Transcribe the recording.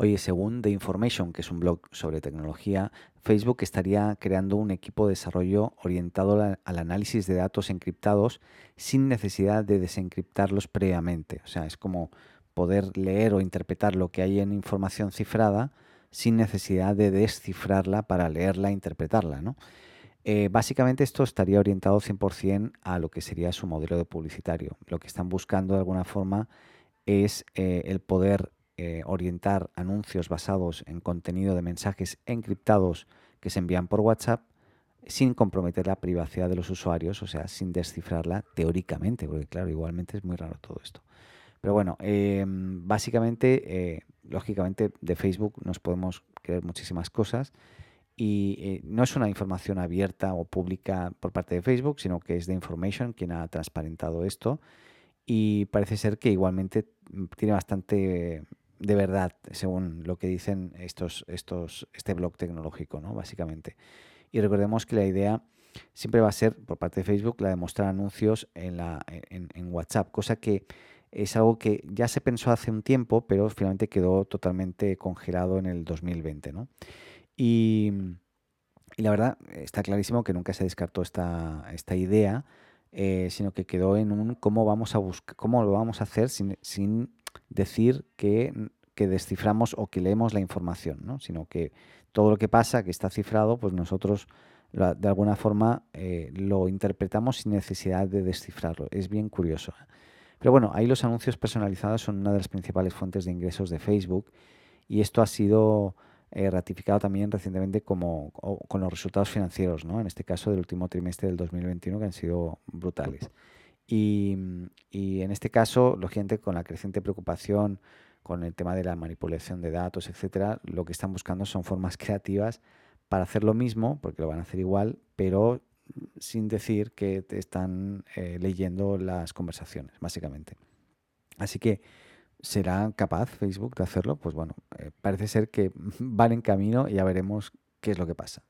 Oye, según The Information, que es un blog sobre tecnología, Facebook estaría creando un equipo de desarrollo orientado al análisis de datos encriptados sin necesidad de desencriptarlos previamente. O sea, es como poder leer o interpretar lo que hay en información cifrada sin necesidad de descifrarla para leerla e interpretarla. ¿no? Eh, básicamente esto estaría orientado 100% a lo que sería su modelo de publicitario. Lo que están buscando de alguna forma es eh, el poder eh, orientar anuncios basados en contenido de mensajes encriptados que se envían por WhatsApp sin comprometer la privacidad de los usuarios, o sea, sin descifrarla teóricamente, porque claro, igualmente es muy raro todo esto. Pero bueno, em, básicamente, lógicamente, de Facebook nos podemos creer muchísimas cosas y eh, no es una información abierta o pública por parte de Facebook, sino que es de Information quien ha transparentado esto y parece ser que igualmente mm, tiene bastante de verdad, según lo que dicen estos, estos, este blog tecnológico, ¿no? básicamente. Y recordemos que la idea siempre va a ser, por parte de Facebook, la de mostrar anuncios en, la, en, en WhatsApp, cosa que es algo que ya se pensó hace un tiempo, pero finalmente quedó totalmente congelado en el 2020. ¿no? Y, la verdad, está clarísimo que nunca se descartó esta, esta idea, eh, sino que quedó en un cómo vamos a buscar, cómo lo vamos a hacer sin decir que, que, desciframos o que leemos la información, ¿no? sino que todo lo que pasa, que está cifrado, pues nosotros de alguna forma eh, lo interpretamos sin necesidad de descifrarlo. Es bien curioso. Pero bueno, ahí los anuncios personalizados son una de las principales fuentes de ingresos de Facebook y esto ha sido eh, ratificado también recientemente como, con los resultados financieros, ¿no? en este caso del último trimestre del 2021, que han sido brutales. Y, y, en este caso, lógicamente, con la creciente preocupación con el tema de la manipulación de datos, etcétera, lo que están buscando son formas creativas para hacer lo mismo, porque lo van a hacer igual, pero sin decir que te están eh, leyendo las conversaciones, básicamente. Así que ¿Será capaz Facebook de hacerlo? Pues bueno, eh, parece ser que van en camino y ya veremos qué es lo que pasa.